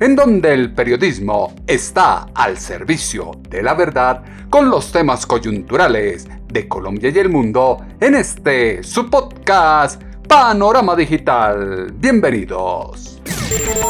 en donde el periodismo está al servicio de la verdad con los temas coyunturales de Colombia y el mundo en este su podcast Panorama Digital. Bienvenidos.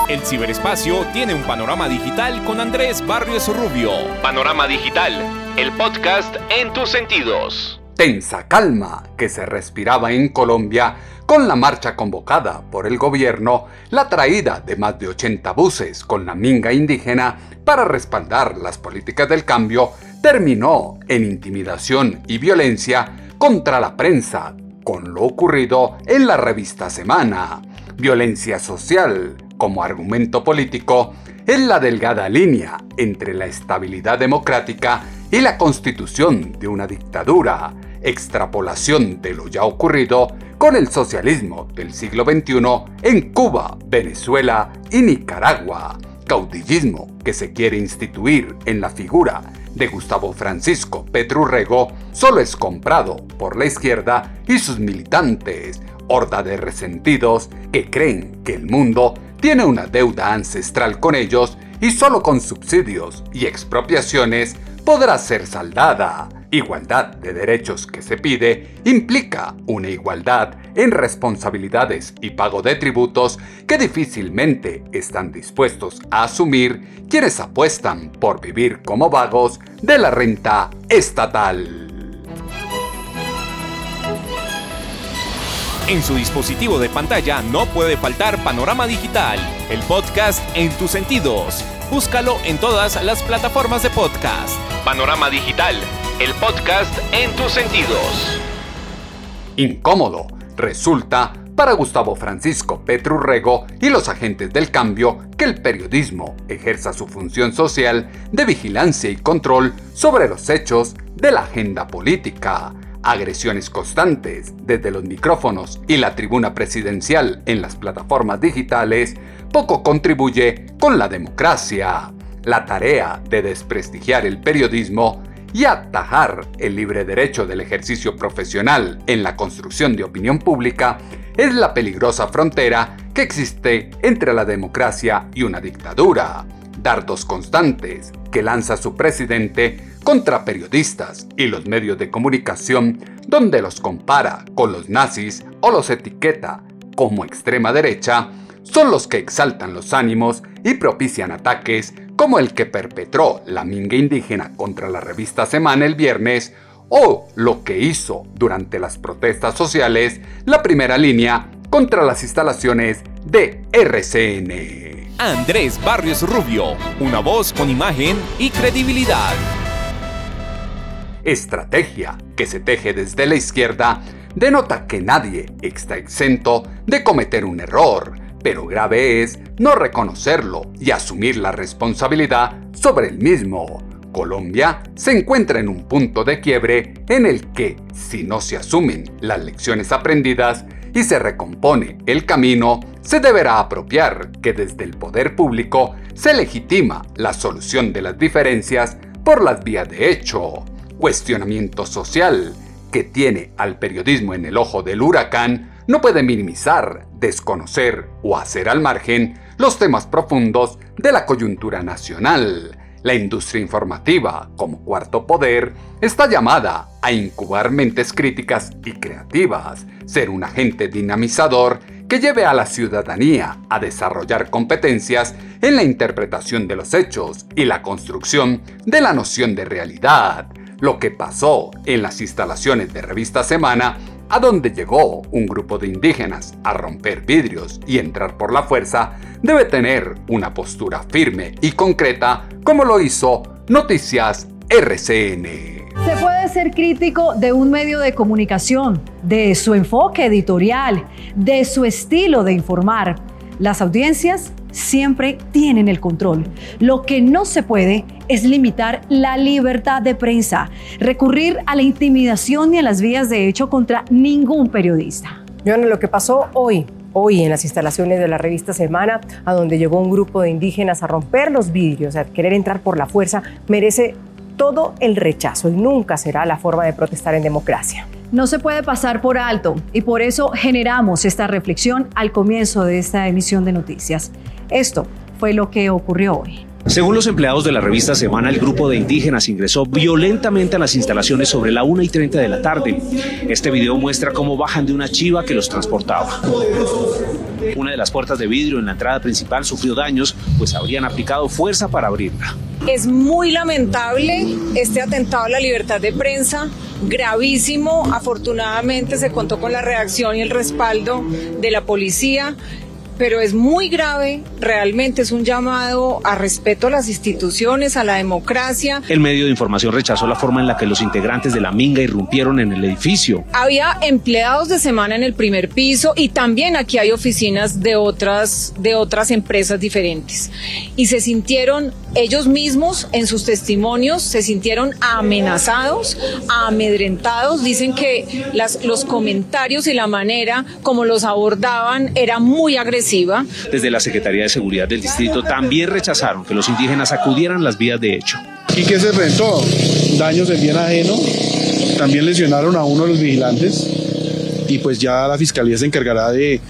El ciberespacio tiene un panorama digital con Andrés Barrios Rubio. Panorama Digital, el podcast en tus sentidos tensa calma que se respiraba en Colombia con la marcha convocada por el gobierno, la traída de más de 80 buses con la minga indígena para respaldar las políticas del cambio, terminó en intimidación y violencia contra la prensa, con lo ocurrido en la revista Semana. Violencia social como argumento político es la delgada línea entre la estabilidad democrática y la constitución de una dictadura extrapolación de lo ya ocurrido con el socialismo del siglo XXI en Cuba, Venezuela y Nicaragua, caudillismo que se quiere instituir en la figura de Gustavo Francisco Petrurrego solo es comprado por la izquierda y sus militantes, horda de resentidos que creen que el mundo tiene una deuda ancestral con ellos y solo con subsidios y expropiaciones podrá ser saldada. Igualdad de derechos que se pide implica una igualdad en responsabilidades y pago de tributos que difícilmente están dispuestos a asumir quienes apuestan por vivir como vagos de la renta estatal. En su dispositivo de pantalla no puede faltar Panorama Digital, el podcast en tus sentidos. Búscalo en todas las plataformas de podcast. Panorama Digital el podcast en tus sentidos. Incómodo resulta para Gustavo Francisco Petrurrego y los agentes del cambio que el periodismo ejerza su función social de vigilancia y control sobre los hechos de la agenda política. Agresiones constantes desde los micrófonos y la tribuna presidencial en las plataformas digitales poco contribuye con la democracia. La tarea de desprestigiar el periodismo y atajar el libre derecho del ejercicio profesional en la construcción de opinión pública es la peligrosa frontera que existe entre la democracia y una dictadura. Dardos constantes que lanza su presidente contra periodistas y los medios de comunicación donde los compara con los nazis o los etiqueta como extrema derecha, son los que exaltan los ánimos y propician ataques como el que perpetró la minga indígena contra la revista Semana el viernes, o lo que hizo durante las protestas sociales la primera línea contra las instalaciones de RCN. Andrés Barrios Rubio, una voz con imagen y credibilidad. Estrategia que se teje desde la izquierda denota que nadie está exento de cometer un error, pero grave es no reconocerlo y asumir la responsabilidad sobre el mismo. Colombia se encuentra en un punto de quiebre en el que, si no se asumen las lecciones aprendidas y se recompone el camino, se deberá apropiar que desde el poder público se legitima la solución de las diferencias por las vías de hecho. Cuestionamiento social que tiene al periodismo en el ojo del huracán no puede minimizar, desconocer o hacer al margen los temas profundos de la coyuntura nacional. La industria informativa, como cuarto poder, está llamada a incubar mentes críticas y creativas, ser un agente dinamizador que lleve a la ciudadanía a desarrollar competencias en la interpretación de los hechos y la construcción de la noción de realidad, lo que pasó en las instalaciones de Revista Semana, a donde llegó un grupo de indígenas a romper vidrios y entrar por la fuerza, debe tener una postura firme y concreta como lo hizo Noticias RCN. Se puede ser crítico de un medio de comunicación, de su enfoque editorial, de su estilo de informar. Las audiencias siempre tienen el control. Lo que no se puede es limitar la libertad de prensa, recurrir a la intimidación ni a las vías de hecho contra ningún periodista. Joana, lo que pasó hoy hoy en las instalaciones de la revista Semana, a donde llegó un grupo de indígenas a romper los vidrios, a querer entrar por la fuerza, merece todo el rechazo y nunca será la forma de protestar en democracia. No se puede pasar por alto y por eso generamos esta reflexión al comienzo de esta emisión de noticias. Esto fue lo que ocurrió hoy. Según los empleados de la revista Semana, el grupo de indígenas ingresó violentamente a las instalaciones sobre la 1 y 30 de la tarde. Este video muestra cómo bajan de una chiva que los transportaba. Una de las puertas de vidrio en la entrada principal sufrió daños, pues habrían aplicado fuerza para abrirla. Es muy lamentable este atentado a la libertad de prensa, gravísimo. Afortunadamente se contó con la reacción y el respaldo de la policía pero es muy grave, realmente es un llamado a respeto a las instituciones, a la democracia. El medio de información rechazó la forma en la que los integrantes de la Minga irrumpieron en el edificio. Había empleados de semana en el primer piso y también aquí hay oficinas de otras, de otras empresas diferentes. Y se sintieron ellos mismos en sus testimonios, se sintieron amenazados, amedrentados. Dicen que las, los comentarios y la manera como los abordaban era muy agresiva desde la Secretaría de Seguridad del Distrito también rechazaron que los indígenas acudieran las vías de hecho. ¿Y qué se rentó? Daños del bien ajeno. También lesionaron a uno de los vigilantes. Y pues ya la fiscalía se encargará de,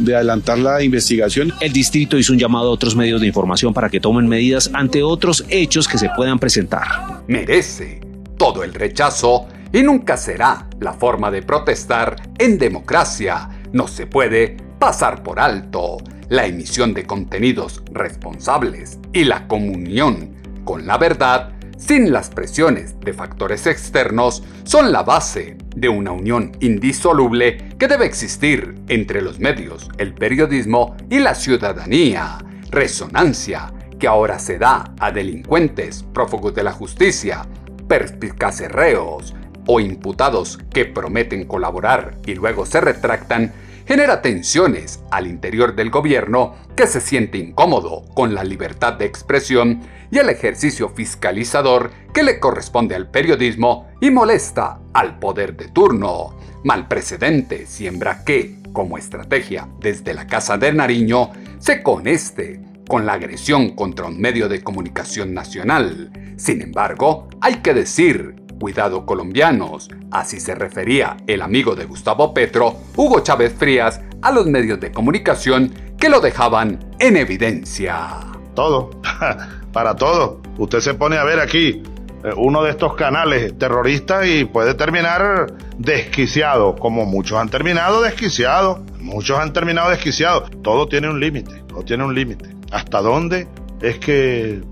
de adelantar la investigación. El distrito hizo un llamado a otros medios de información para que tomen medidas ante otros hechos que se puedan presentar. Merece todo el rechazo y nunca será la forma de protestar en democracia. No se puede pasar por alto la emisión de contenidos responsables y la comunión con la verdad sin las presiones de factores externos son la base de una unión indisoluble que debe existir entre los medios, el periodismo y la ciudadanía. Resonancia que ahora se da a delincuentes, prófugos de la justicia, perspicaces reos o imputados que prometen colaborar y luego se retractan genera tensiones al interior del gobierno que se siente incómodo con la libertad de expresión y el ejercicio fiscalizador que le corresponde al periodismo y molesta al poder de turno. Mal precedente siembra que, como estrategia desde la Casa de Nariño, se coneste con la agresión contra un medio de comunicación nacional. Sin embargo, hay que decir Cuidado colombianos, así se refería el amigo de Gustavo Petro, Hugo Chávez Frías, a los medios de comunicación que lo dejaban en evidencia. Todo, para todo. Usted se pone a ver aquí eh, uno de estos canales terroristas y puede terminar desquiciado, como muchos han terminado desquiciados. Muchos han terminado desquiciados. Todo tiene un límite, todo tiene un límite. ¿Hasta dónde es que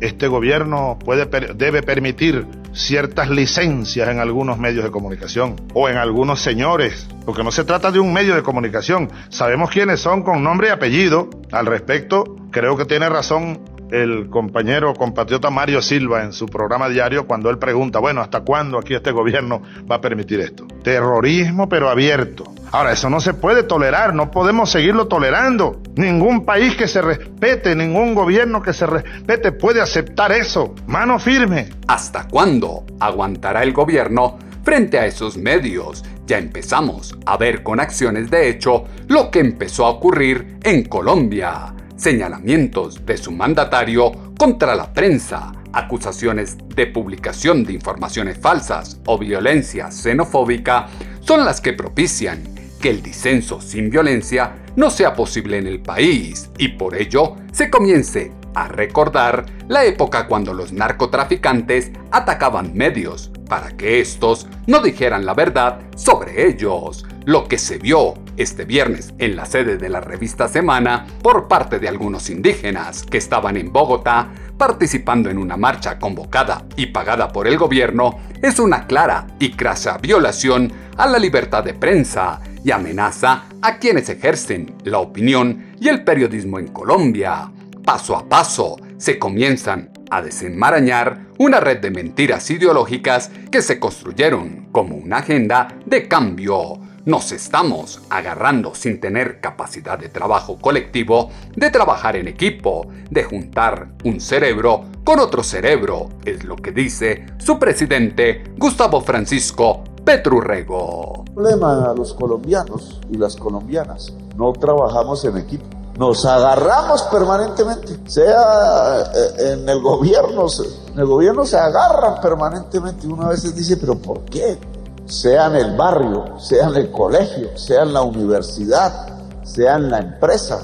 este gobierno puede, debe permitir ciertas licencias en algunos medios de comunicación o en algunos señores, porque no se trata de un medio de comunicación. Sabemos quiénes son con nombre y apellido. Al respecto, creo que tiene razón el compañero compatriota Mario Silva en su programa diario cuando él pregunta, bueno, ¿hasta cuándo aquí este gobierno va a permitir esto? Terrorismo pero abierto. Ahora, eso no se puede tolerar, no podemos seguirlo tolerando. Ningún país que se respete, ningún gobierno que se respete puede aceptar eso. Mano firme. ¿Hasta cuándo aguantará el gobierno frente a esos medios? Ya empezamos a ver con acciones de hecho lo que empezó a ocurrir en Colombia señalamientos de su mandatario contra la prensa, acusaciones de publicación de informaciones falsas o violencia xenofóbica son las que propician que el disenso sin violencia no sea posible en el país y por ello se comience a recordar la época cuando los narcotraficantes atacaban medios para que estos no dijeran la verdad sobre ellos. Lo que se vio este viernes en la sede de la revista Semana por parte de algunos indígenas que estaban en Bogotá participando en una marcha convocada y pagada por el gobierno es una clara y crasa violación a la libertad de prensa y amenaza a quienes ejercen la opinión y el periodismo en Colombia. Paso a paso se comienzan a desenmarañar una red de mentiras ideológicas que se construyeron como una agenda de cambio nos estamos agarrando sin tener capacidad de trabajo colectivo, de trabajar en equipo, de juntar un cerebro con otro cerebro, es lo que dice su presidente Gustavo Francisco Petrurrego. Problema a los colombianos y las colombianas, no trabajamos en equipo. Nos agarramos permanentemente, sea eh, en el gobierno, en el gobierno se agarran permanentemente. Uno a veces dice, pero ¿por qué? Sea el barrio, sea el colegio, sea la universidad, sea la empresa,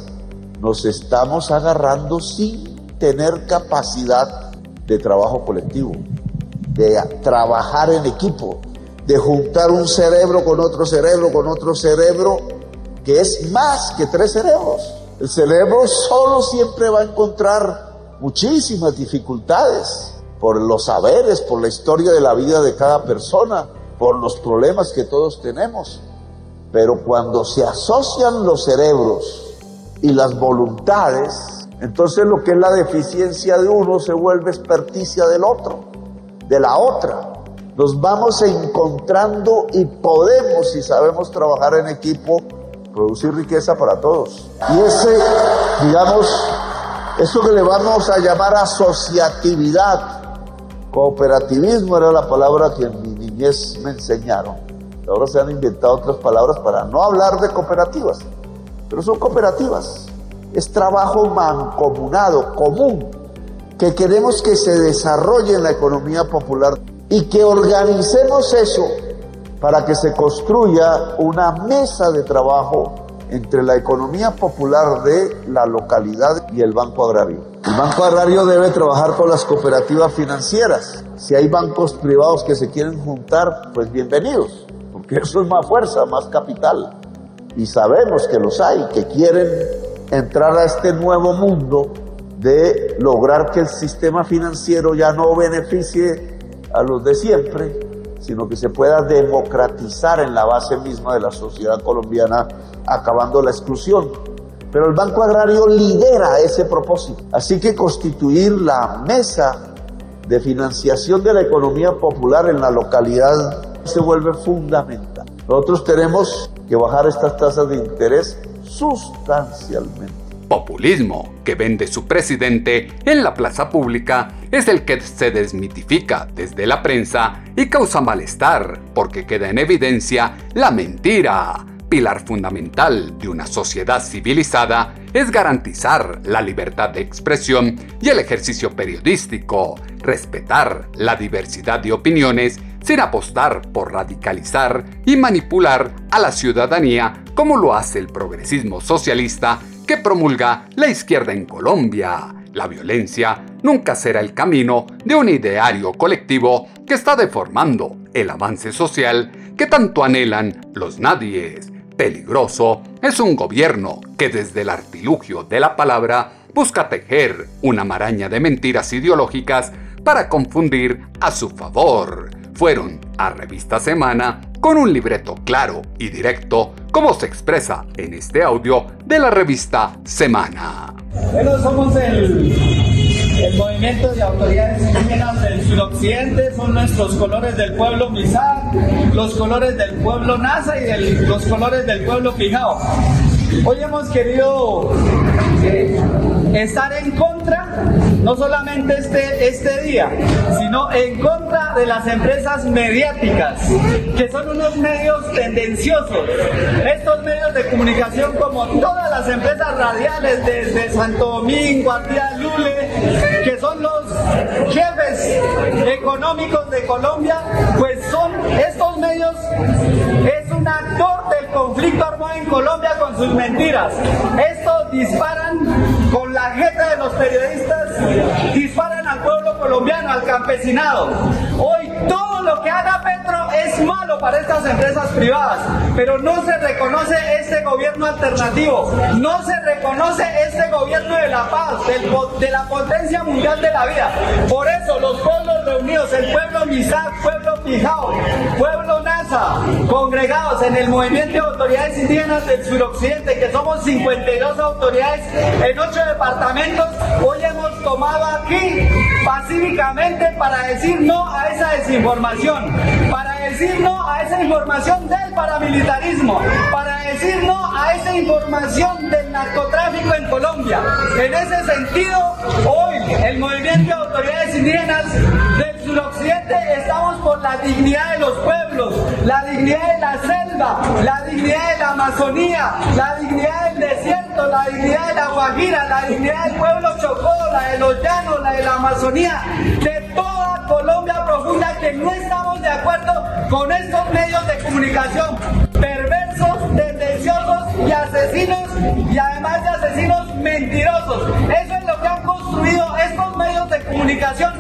nos estamos agarrando sin tener capacidad de trabajo colectivo, de trabajar en equipo, de juntar un cerebro con otro cerebro, con otro cerebro, que es más que tres cerebros. El cerebro solo siempre va a encontrar muchísimas dificultades por los saberes, por la historia de la vida de cada persona, por los problemas que todos tenemos. Pero cuando se asocian los cerebros y las voluntades, entonces lo que es la deficiencia de uno se vuelve experticia del otro, de la otra. Nos vamos encontrando y podemos, si sabemos trabajar en equipo, producir riqueza para todos. Y ese, digamos, eso que le vamos a llamar asociatividad, cooperativismo era la palabra que en me enseñaron. Ahora se han inventado otras palabras para no hablar de cooperativas, pero son cooperativas. Es trabajo mancomunado, común, que queremos que se desarrolle en la economía popular y que organicemos eso para que se construya una mesa de trabajo entre la economía popular de la localidad y el Banco Agrario. El Banco Agrario debe trabajar con las cooperativas financieras. Si hay bancos privados que se quieren juntar, pues bienvenidos, porque eso es más fuerza, más capital. Y sabemos que los hay, que quieren entrar a este nuevo mundo de lograr que el sistema financiero ya no beneficie a los de siempre, sino que se pueda democratizar en la base misma de la sociedad colombiana, acabando la exclusión pero el Banco Agrario lidera ese propósito. Así que constituir la mesa de financiación de la economía popular en la localidad se vuelve fundamental. Nosotros tenemos que bajar estas tasas de interés sustancialmente. Populismo que vende su presidente en la plaza pública es el que se desmitifica desde la prensa y causa malestar porque queda en evidencia la mentira. Pilar fundamental de una sociedad civilizada es garantizar la libertad de expresión y el ejercicio periodístico, respetar la diversidad de opiniones sin apostar por radicalizar y manipular a la ciudadanía como lo hace el progresismo socialista que promulga la izquierda en Colombia. La violencia nunca será el camino de un ideario colectivo que está deformando el avance social que tanto anhelan los nadies peligroso es un gobierno que desde el artilugio de la palabra busca tejer una maraña de mentiras ideológicas para confundir a su favor. Fueron a Revista Semana con un libreto claro y directo, como se expresa en este audio de la revista Semana. Bueno, somos el, movimiento de autoridades indígenas del suroccidente, son nuestros colores del pueblo Misak, los colores del pueblo Nasa y los colores del pueblo Pijao. Hoy hemos querido eh, estar en contra, no solamente este, este día, sino en contra de las empresas mediáticas, que son unos medios tendenciosos. Estos medios de comunicación, como todas las empresas radiales desde Santo Domingo, Tía Lule, que son los jefes económicos de Colombia, pues son estos medios, es un actor del conflicto armado en Colombia con sus mentiras. Estos disparan con la jeta de los periodistas, disparan al pueblo colombiano, al campesinado. Hoy todo lo que haga Petro es malo para estas empresas privadas. pero no se reconoce este gobierno alternativo, no se reconoce este gobierno de la paz, de la potencia mundial de la vida. Por eso los pueblos reunidos, el pueblo Misak, pueblo Pijao, pueblo NASA, congregados en el movimiento de autoridades indígenas del suroccidente, que somos 52 autoridades en 8 departamentos, hoy hemos tomado aquí pacíficamente para decir no a esa desinformación, para decir no a esa información del paramilitarismo, para decir no a esa información del narcotráfico en Colombia. En ese sentido, hoy el movimiento de autoridades indígenas del suroccidente estamos por la dignidad de los pueblos, la dignidad de la selva, la dignidad de la Amazonía, la dignidad del desierto, la dignidad de la Guajira, la dignidad del pueblo Chocó, la de los llanos, la de la Amazonía, de toda Colombia profunda que no estamos de acuerdo con estos medios de comunicación perversos, tendenciosos y asesinos y además de asesinos mentirosos. Eso es lo que han construido estos medios de comunicación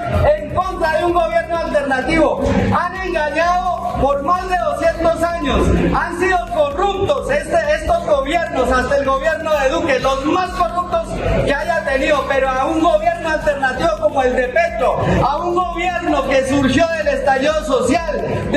contra de un gobierno alternativo. Han engañado por más de 200 años. Han sido corruptos este, estos gobiernos, hasta el gobierno de Duque, los más corruptos que haya tenido, pero a un gobierno alternativo como el de Petro, a un gobierno que surgió del estallido social,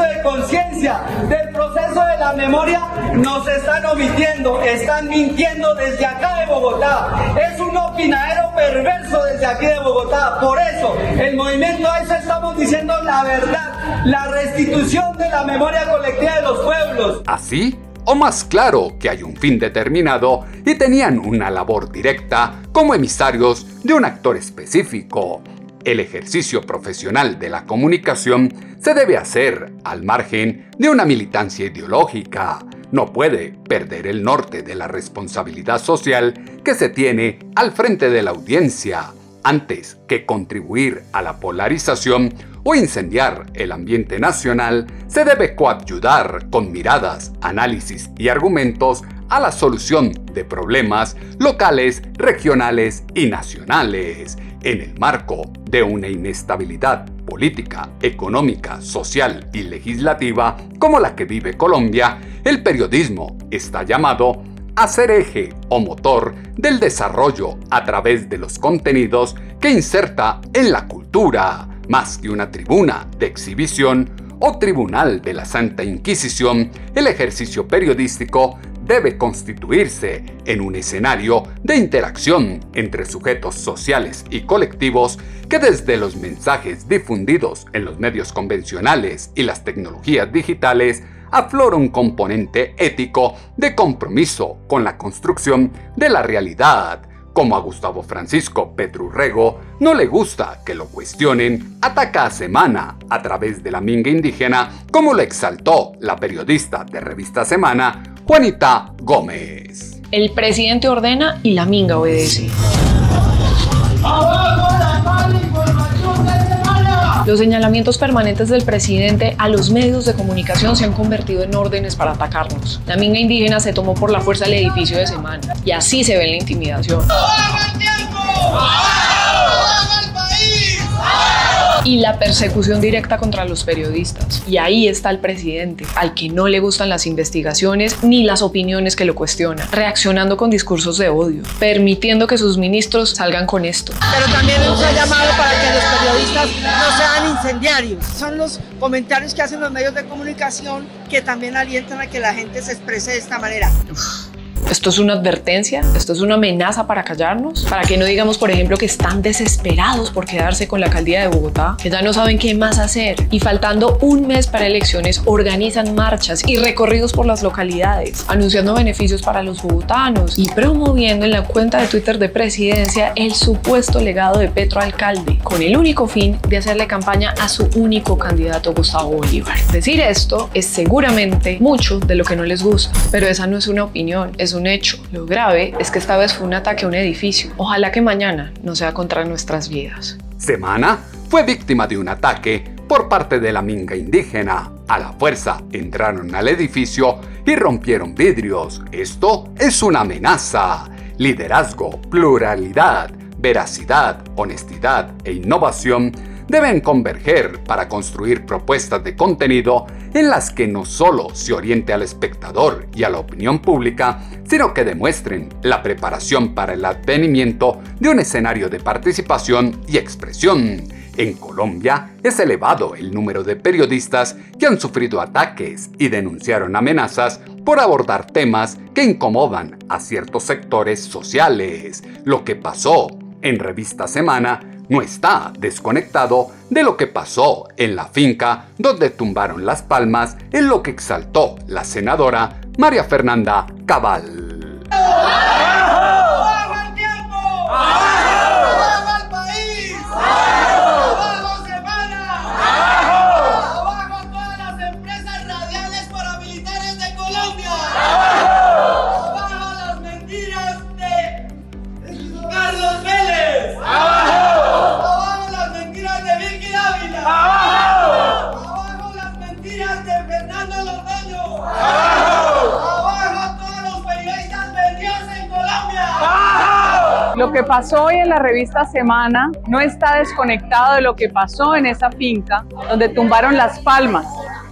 proceso de conciencia, del proceso de la memoria, nos están omitiendo, están mintiendo desde acá de Bogotá. Es un opinadero perverso desde aquí de Bogotá. Por eso, el movimiento a eso estamos diciendo la verdad, la restitución de la memoria colectiva de los pueblos. Así o más claro que hay un fin determinado y tenían una labor directa como emisarios de un actor específico. El ejercicio profesional de la comunicación se debe hacer al margen de una militancia ideológica. No puede perder el norte de la responsabilidad social que se tiene al frente de la audiencia, antes que contribuir a la polarización o incendiar el ambiente nacional, se debe coadyudar con miradas, análisis y argumentos a la solución de problemas locales, regionales y nacionales, en el marco de una inestabilidad política, económica, social y legislativa como la que vive Colombia, el periodismo está llamado a ser eje o motor del desarrollo a través de los contenidos que inserta en la cultura, más que una tribuna de exhibición o tribunal de la Santa Inquisición, el ejercicio periodístico debe constituirse en un escenario de interacción entre sujetos sociales y colectivos que desde los mensajes difundidos en los medios convencionales y las tecnologías digitales aflora un componente ético de compromiso con la construcción de la realidad. Como a Gustavo Francisco Petrurrego no le gusta que lo cuestionen, ataca a Semana a través de la minga indígena, como lo exaltó la periodista de Revista Semana, Juanita Gómez. El presidente ordena y la minga obedece. Los señalamientos permanentes del presidente a los medios de comunicación se han convertido en órdenes para atacarnos. La minga indígena se tomó por la fuerza el edificio de semana y así se ve la intimidación y la persecución directa contra los periodistas. Y ahí está el presidente, al que no le gustan las investigaciones ni las opiniones que lo cuestionan, reaccionando con discursos de odio, permitiendo que sus ministros salgan con esto. Pero también nos ha llamado para que los periodistas no sean incendiarios. Son los comentarios que hacen los medios de comunicación que también alientan a que la gente se exprese de esta manera. Esto es una advertencia, esto es una amenaza para callarnos, para que no digamos, por ejemplo, que están desesperados por quedarse con la alcaldía de Bogotá, que ya no saben qué más hacer y faltando un mes para elecciones organizan marchas y recorridos por las localidades, anunciando beneficios para los bogotanos y promoviendo en la cuenta de Twitter de presidencia el supuesto legado de Petro alcalde, con el único fin de hacerle campaña a su único candidato Gustavo Bolívar. Decir esto es seguramente mucho de lo que no les gusta, pero esa no es una opinión, es un hecho. Lo grave es que esta vez fue un ataque a un edificio. Ojalá que mañana no sea contra nuestras vidas. Semana fue víctima de un ataque por parte de la minga indígena. A la fuerza entraron al edificio y rompieron vidrios. Esto es una amenaza. Liderazgo, pluralidad, veracidad, honestidad e innovación deben converger para construir propuestas de contenido en las que no solo se oriente al espectador y a la opinión pública, sino que demuestren la preparación para el advenimiento de un escenario de participación y expresión. En Colombia es elevado el número de periodistas que han sufrido ataques y denunciaron amenazas por abordar temas que incomodan a ciertos sectores sociales. Lo que pasó en Revista Semana no está desconectado de lo que pasó en la finca donde tumbaron las palmas en lo que exaltó la senadora María Fernanda Cabal. Lo que pasó hoy en la revista Semana no está desconectado de lo que pasó en esa finca donde tumbaron las palmas,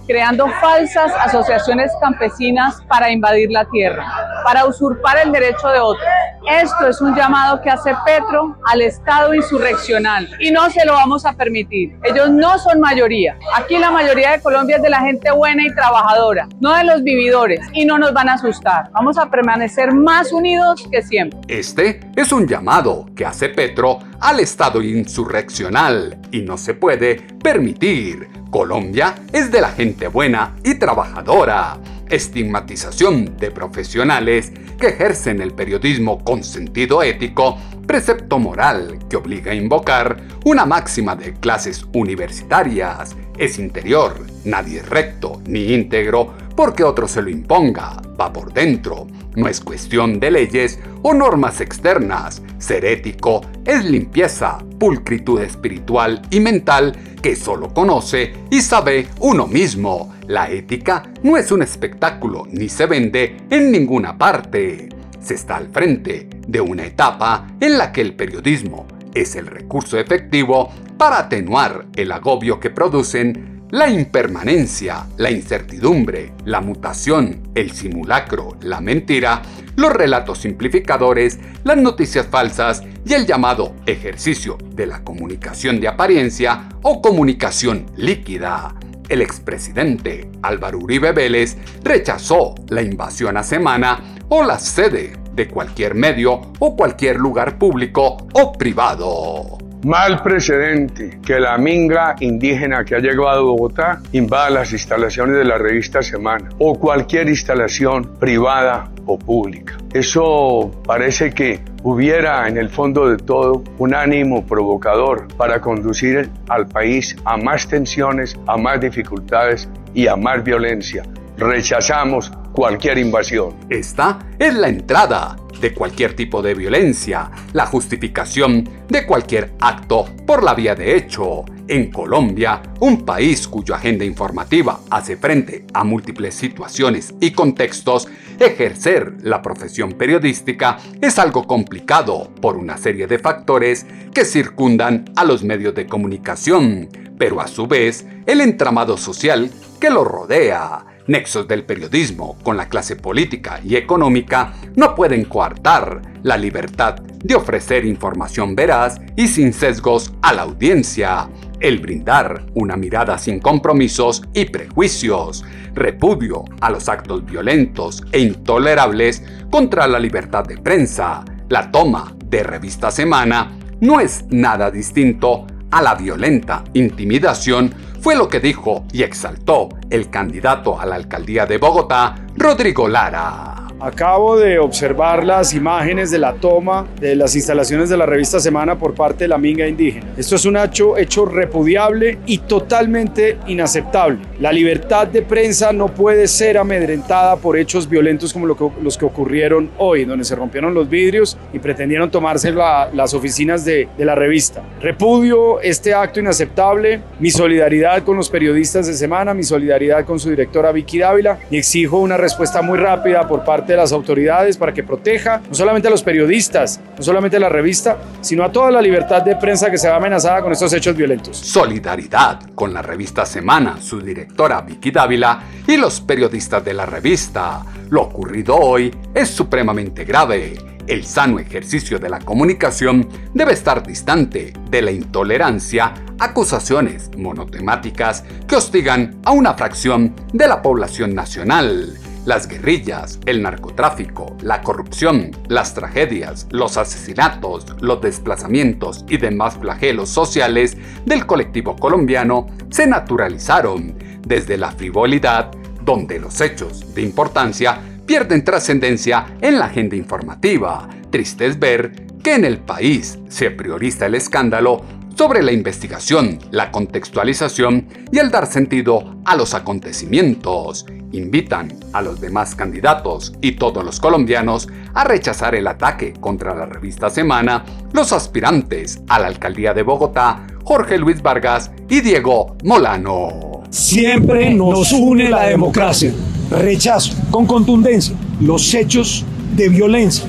creando falsas asociaciones campesinas para invadir la tierra, para usurpar el derecho de otros. Esto es un llamado que hace Petro al Estado insurreccional y no se lo vamos a permitir. Ellos no son mayoría. Aquí la mayoría de Colombia es de la gente buena y trabajadora, no de los vividores y no nos van a asustar. Vamos a permanecer más unidos que siempre. Este es un llamado que hace Petro al Estado insurreccional y no se puede permitir. Colombia es de la gente buena y trabajadora estigmatización de profesionales que ejercen el periodismo con sentido ético, precepto moral que obliga a invocar una máxima de clases universitarias. Es interior, nadie es recto ni íntegro porque otro se lo imponga, va por dentro. No es cuestión de leyes o normas externas. Ser ético es limpieza, pulcritud espiritual y mental que solo conoce y sabe uno mismo. La ética no es un espectáculo ni se vende en ninguna parte. Se está al frente de una etapa en la que el periodismo es el recurso efectivo para atenuar el agobio que producen la impermanencia, la incertidumbre, la mutación, el simulacro, la mentira, los relatos simplificadores, las noticias falsas y el llamado ejercicio de la comunicación de apariencia o comunicación líquida. El expresidente Álvaro Uribe Vélez rechazó la invasión a semana o la sede de cualquier medio o cualquier lugar público o privado. Mal precedente que la minga indígena que ha llegado a Bogotá invada las instalaciones de la revista Semana o cualquier instalación privada o pública. Eso parece que hubiera en el fondo de todo un ánimo provocador para conducir al país a más tensiones, a más dificultades y a más violencia. Rechazamos cualquier invasión. Esta es la entrada de cualquier tipo de violencia, la justificación de cualquier acto por la vía de hecho. En Colombia, un país cuya agenda informativa hace frente a múltiples situaciones y contextos, ejercer la profesión periodística es algo complicado por una serie de factores que circundan a los medios de comunicación, pero a su vez el entramado social que lo rodea. Nexos del periodismo con la clase política y económica no pueden coartar la libertad de ofrecer información veraz y sin sesgos a la audiencia, el brindar una mirada sin compromisos y prejuicios, repudio a los actos violentos e intolerables contra la libertad de prensa, la toma de revista semana no es nada distinto a la violenta intimidación fue lo que dijo y exaltó el candidato a la alcaldía de Bogotá, Rodrigo Lara. Acabo de observar las imágenes de la toma de las instalaciones de la revista Semana por parte de la Minga Indígena. Esto es un hecho, hecho repudiable y totalmente inaceptable. La libertad de prensa no puede ser amedrentada por hechos violentos como los que ocurrieron hoy, donde se rompieron los vidrios y pretendieron tomarse las oficinas de, de la revista. Repudio este acto inaceptable, mi solidaridad con los periodistas de semana, mi solidaridad con su directora Vicky Dávila y exijo una respuesta muy rápida por de las autoridades para que proteja no solamente a los periodistas, no solamente a la revista, sino a toda la libertad de prensa que se va amenazada con estos hechos violentos. Solidaridad con la revista Semana, su directora Vicky Dávila y los periodistas de la revista. Lo ocurrido hoy es supremamente grave. El sano ejercicio de la comunicación debe estar distante de la intolerancia, acusaciones monotemáticas que hostigan a una fracción de la población nacional las guerrillas, el narcotráfico, la corrupción, las tragedias, los asesinatos, los desplazamientos y demás flagelos sociales del colectivo colombiano se naturalizaron desde la frivolidad, donde los hechos de importancia pierden trascendencia en la agenda informativa. Triste es ver que en el país se prioriza el escándalo sobre la investigación, la contextualización y el dar sentido a los acontecimientos. Invitan a los demás candidatos y todos los colombianos a rechazar el ataque contra la revista Semana, los aspirantes a la alcaldía de Bogotá, Jorge Luis Vargas y Diego Molano. Siempre nos une la democracia. Rechazo con contundencia los hechos de violencia,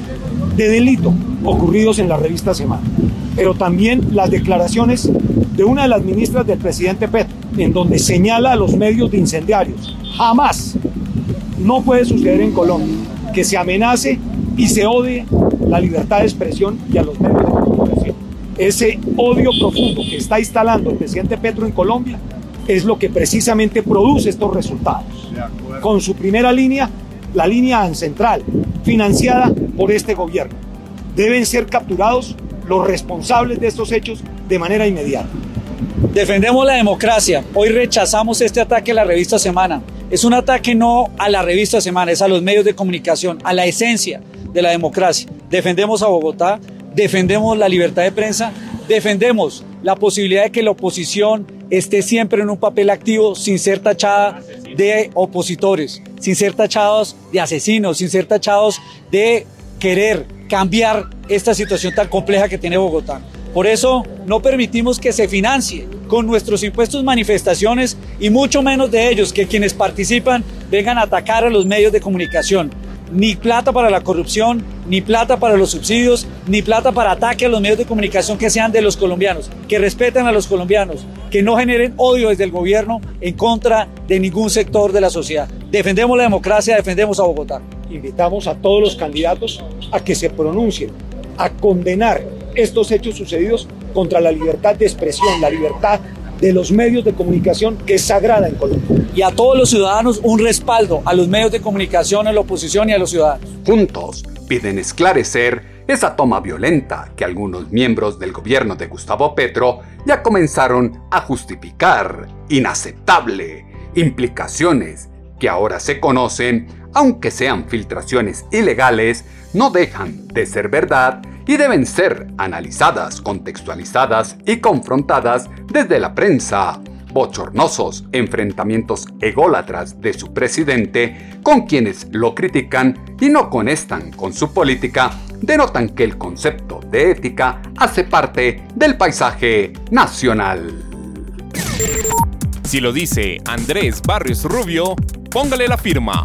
de delito ocurridos en la revista Semana pero también las declaraciones de una de las ministras del presidente Petro, en donde señala a los medios de incendiarios. Jamás no puede suceder en Colombia que se amenace y se odie la libertad de expresión y a los medios de comunicación. Ese odio profundo que está instalando el presidente Petro en Colombia es lo que precisamente produce estos resultados. Con su primera línea, la línea central, financiada por este gobierno. Deben ser capturados los responsables de estos hechos de manera inmediata. Defendemos la democracia. Hoy rechazamos este ataque a la revista Semana. Es un ataque no a la revista Semana, es a los medios de comunicación, a la esencia de la democracia. Defendemos a Bogotá, defendemos la libertad de prensa, defendemos la posibilidad de que la oposición esté siempre en un papel activo sin ser tachada de opositores, sin ser tachados de asesinos, sin ser tachados de querer cambiar esta situación tan compleja que tiene Bogotá. Por eso no permitimos que se financie con nuestros impuestos manifestaciones y mucho menos de ellos que quienes participan vengan a atacar a los medios de comunicación. Ni plata para la corrupción, ni plata para los subsidios, ni plata para ataque a los medios de comunicación que sean de los colombianos, que respeten a los colombianos, que no generen odio desde el gobierno en contra de ningún sector de la sociedad. Defendemos la democracia, defendemos a Bogotá invitamos a todos los candidatos a que se pronuncien, a condenar estos hechos sucedidos contra la libertad de expresión, la libertad de los medios de comunicación que es sagrada en Colombia. Y a todos los ciudadanos un respaldo a los medios de comunicación, a la oposición y a los ciudadanos. Juntos piden esclarecer esa toma violenta que algunos miembros del gobierno de Gustavo Petro ya comenzaron a justificar. Inaceptable. Implicaciones que ahora se conocen aunque sean filtraciones ilegales, no dejan de ser verdad y deben ser analizadas, contextualizadas y confrontadas desde la prensa. Bochornosos enfrentamientos ególatras de su presidente con quienes lo critican y no conectan con su política denotan que el concepto de ética hace parte del paisaje nacional. Si lo dice Andrés Barrios Rubio, póngale la firma.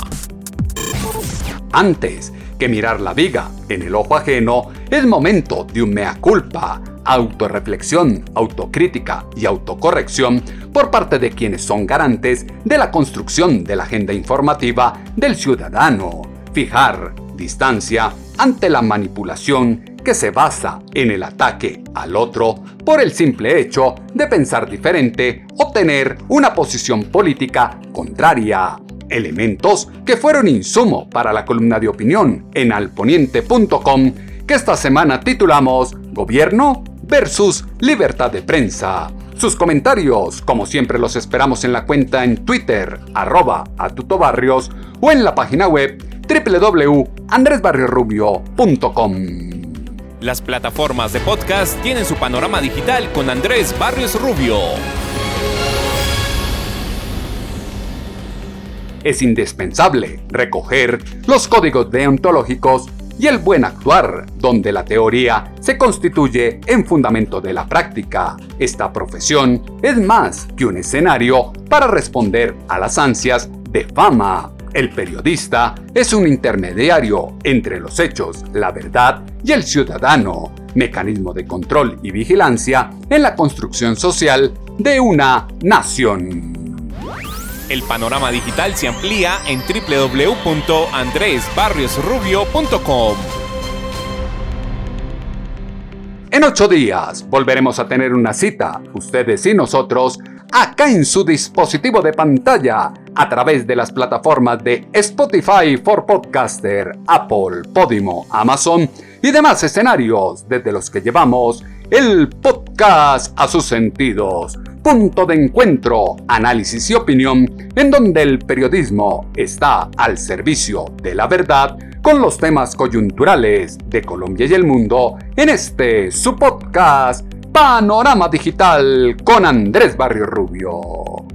Antes que mirar la viga en el ojo ajeno, es momento de un mea culpa, autorreflexión, autocrítica y autocorrección por parte de quienes son garantes de la construcción de la agenda informativa del ciudadano. Fijar distancia ante la manipulación que se basa en el ataque al otro por el simple hecho de pensar diferente o tener una posición política contraria elementos que fueron insumo para la columna de opinión en alponiente.com que esta semana titulamos Gobierno versus Libertad de Prensa. Sus comentarios, como siempre, los esperamos en la cuenta en Twitter, arroba atutobarrios, o en la página web www.andresbarriosrubio.com. Las plataformas de podcast tienen su panorama digital con Andrés Barrios Rubio. Es indispensable recoger los códigos deontológicos y el buen actuar, donde la teoría se constituye en fundamento de la práctica. Esta profesión es más que un escenario para responder a las ansias de fama. El periodista es un intermediario entre los hechos, la verdad y el ciudadano, mecanismo de control y vigilancia en la construcción social de una nación. El panorama digital se amplía en www.andresbarriosrubio.com. En ocho días volveremos a tener una cita, ustedes y nosotros, acá en su dispositivo de pantalla, a través de las plataformas de Spotify for Podcaster, Apple, Podimo, Amazon y demás escenarios desde los que llevamos el podcast a sus sentidos punto de encuentro, análisis y opinión, en donde el periodismo está al servicio de la verdad con los temas coyunturales de Colombia y el mundo en este su podcast Panorama Digital con Andrés Barrio Rubio.